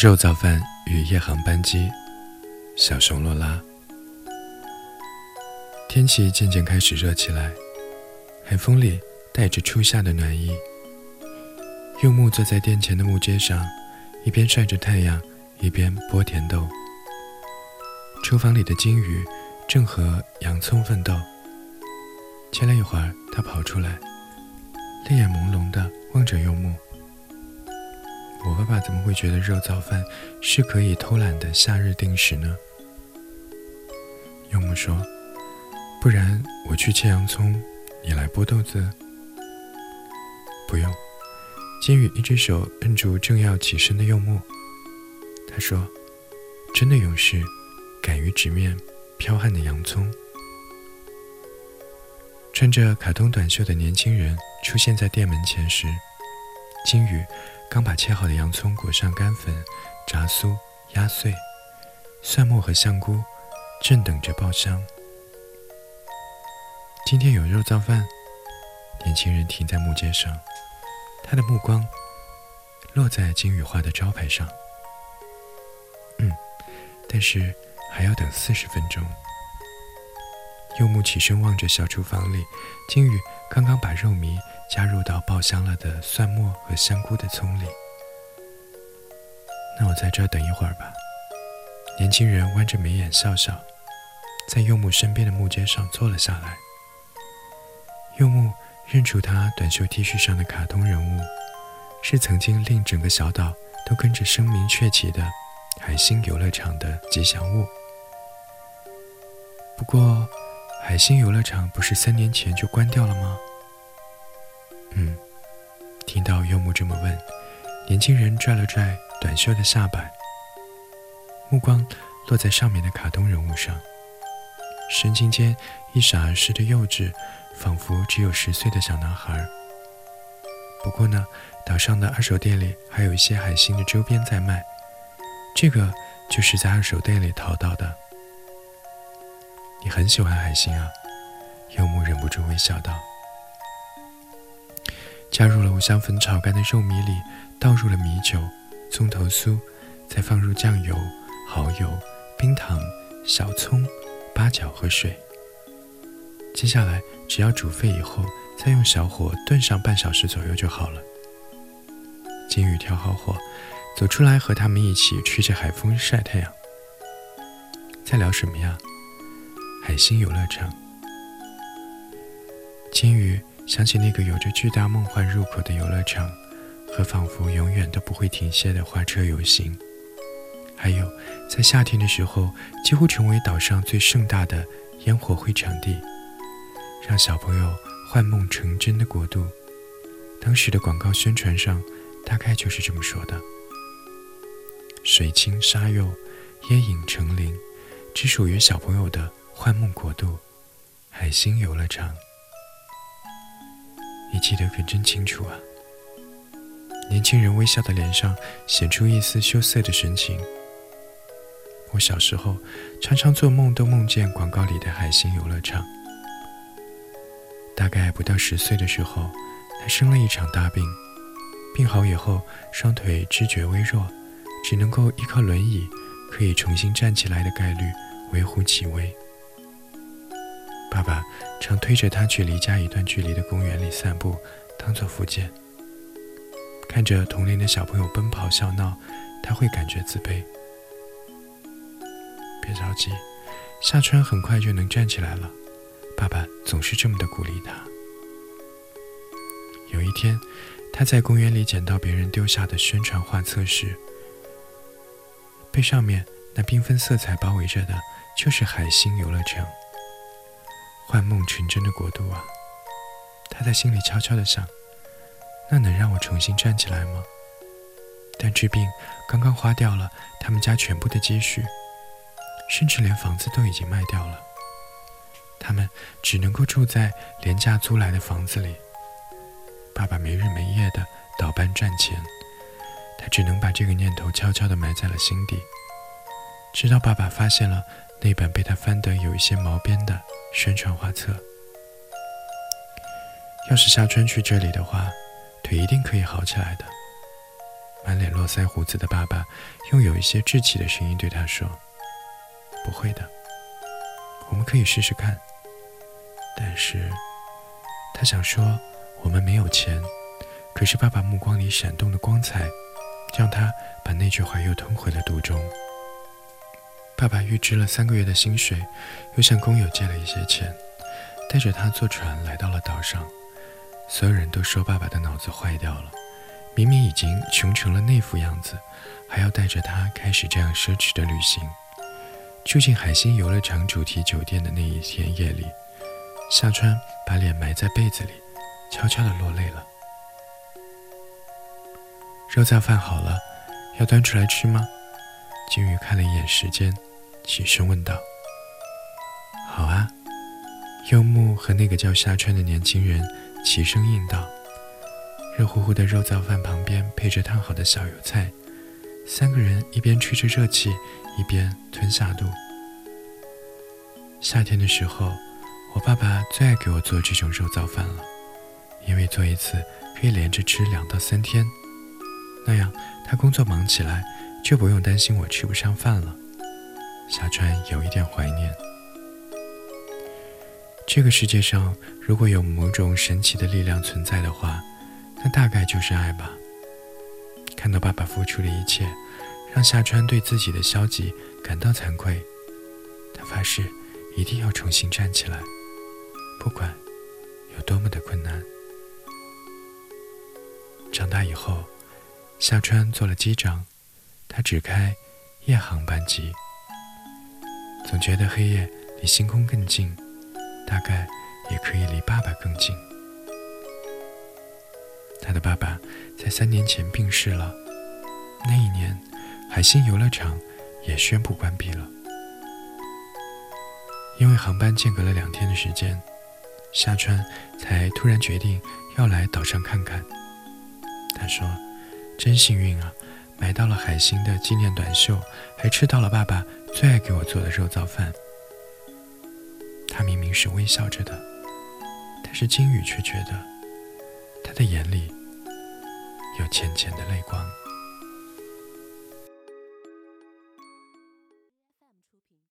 肉燥饭与夜航班机，小熊罗拉。天气渐渐开始热起来，海风里带着初夏的暖意。柚木坐在店前的木阶上，一边晒着太阳，一边剥甜豆。厨房里的金鱼正和洋葱奋斗。前了一会儿，他跑出来，泪眼朦胧地望着柚木。我爸爸怎么会觉得肉燥饭是可以偷懒的夏日定时呢？柚木说：“不然我去切洋葱，你来剥豆子。”不用。金宇一只手摁住正要起身的柚木，他说：“真的勇士，敢于直面剽悍的洋葱。”穿着卡通短袖的年轻人出现在店门前时，金宇。刚把切好的洋葱裹上干粉，炸酥压碎，蒜末和香菇正等着爆香。今天有肉燥饭。年轻人停在木阶上，他的目光落在金羽画的招牌上。嗯，但是还要等四十分钟。柚木起身望着小厨房里，金羽刚刚把肉糜。加入到爆香了的蒜末和香菇的葱里。那我在这等一会儿吧。年轻人弯着眉眼笑笑，在柚木身边的木阶上坐了下来。柚木认出他短袖 T 恤上的卡通人物，是曾经令整个小岛都跟着声名鹊起的海星游乐场的吉祥物。不过，海星游乐场不是三年前就关掉了吗？嗯，听到柚木这么问，年轻人拽了拽短袖的下摆，目光落在上面的卡通人物上，神情间一闪而逝的幼稚，仿佛只有十岁的小男孩。不过呢，岛上的二手店里还有一些海星的周边在卖，这个就是在二手店里淘到的。你很喜欢海星啊？柚木忍不住微笑道。加入了五香粉炒干的肉糜里，倒入了米酒、葱头酥，再放入酱油、蚝油、冰糖、小葱、八角和水。接下来只要煮沸以后，再用小火炖上半小时左右就好了。金鱼调好火，走出来和他们一起吹着海风晒太阳。在聊什么呀？海星游乐场。金鱼。想起那个有着巨大梦幻入口的游乐场，和仿佛永远都不会停歇的花车游行，还有在夏天的时候几乎成为岛上最盛大的烟火会场地，让小朋友幻梦成真的国度。当时的广告宣传上大概就是这么说的：“水清沙幼，烟影成林，只属于小朋友的幻梦国度——海星游乐场。”你记得可真清楚啊！年轻人微笑的脸上显出一丝羞涩的神情。我小时候常常做梦都梦见广告里的海星游乐场。大概不到十岁的时候，他生了一场大病，病好以后双腿知觉微弱，只能够依靠轮椅，可以重新站起来的概率微乎其微。爸爸常推着他去离家一段距离的公园里散步，当做复健。看着同龄的小朋友奔跑笑闹，他会感觉自卑。别着急，夏川很快就能站起来了。爸爸总是这么的鼓励他。有一天，他在公园里捡到别人丢下的宣传画册时，被上面那缤纷色彩包围着的，就是海星游乐场。幻梦成真的国度啊！他在心里悄悄地想：“那能让我重新站起来吗？”但治病刚刚花掉了他们家全部的积蓄，甚至连房子都已经卖掉了。他们只能够住在廉价租来的房子里。爸爸没日没夜的倒班赚钱，他只能把这个念头悄悄地埋在了心底，直到爸爸发现了那本被他翻得有一些毛边的。宣传画册。要是夏川去这里的话，腿一定可以好起来的。满脸络腮胡子的爸爸用有一些稚气的声音对他说：“不会的，我们可以试试看。”但是，他想说：“我们没有钱。”可是爸爸目光里闪动的光彩，让他把那句话又吞回了肚中。爸爸预支了三个月的薪水，又向工友借了一些钱，带着他坐船来到了岛上。所有人都说爸爸的脑子坏掉了，明明已经穷成了那副样子，还要带着他开始这样奢侈的旅行。住进海星游乐场主题酒店的那一天夜里，夏川把脸埋在被子里，悄悄地落泪了。肉燥饭好了，要端出来吃吗？金鱼看了一眼时间，起身问道：“好啊。”柚木和那个叫夏川的年轻人齐声应道。热乎乎的肉燥饭旁边配着烫好的小油菜，三个人一边吹着热气，一边吞下肚。夏天的时候，我爸爸最爱给我做这种肉燥饭了，因为做一次可以连着吃两到三天。那样，他工作忙起来就不用担心我吃不上饭了。夏川有一点怀念。这个世界上，如果有某种神奇的力量存在的话，那大概就是爱吧。看到爸爸付出的一切，让夏川对自己的消极感到惭愧。他发誓一定要重新站起来，不管有多么的困难。长大以后。夏川做了机长，他只开夜航班机。总觉得黑夜离星空更近，大概也可以离爸爸更近。他的爸爸在三年前病逝了，那一年海星游乐场也宣布关闭了。因为航班间隔了两天的时间，夏川才突然决定要来岛上看看。他说。真幸运啊，买到了海星的纪念短袖，还吃到了爸爸最爱给我做的肉燥饭。他明明是微笑着的，但是金宇却觉得他的眼里有浅浅的泪光。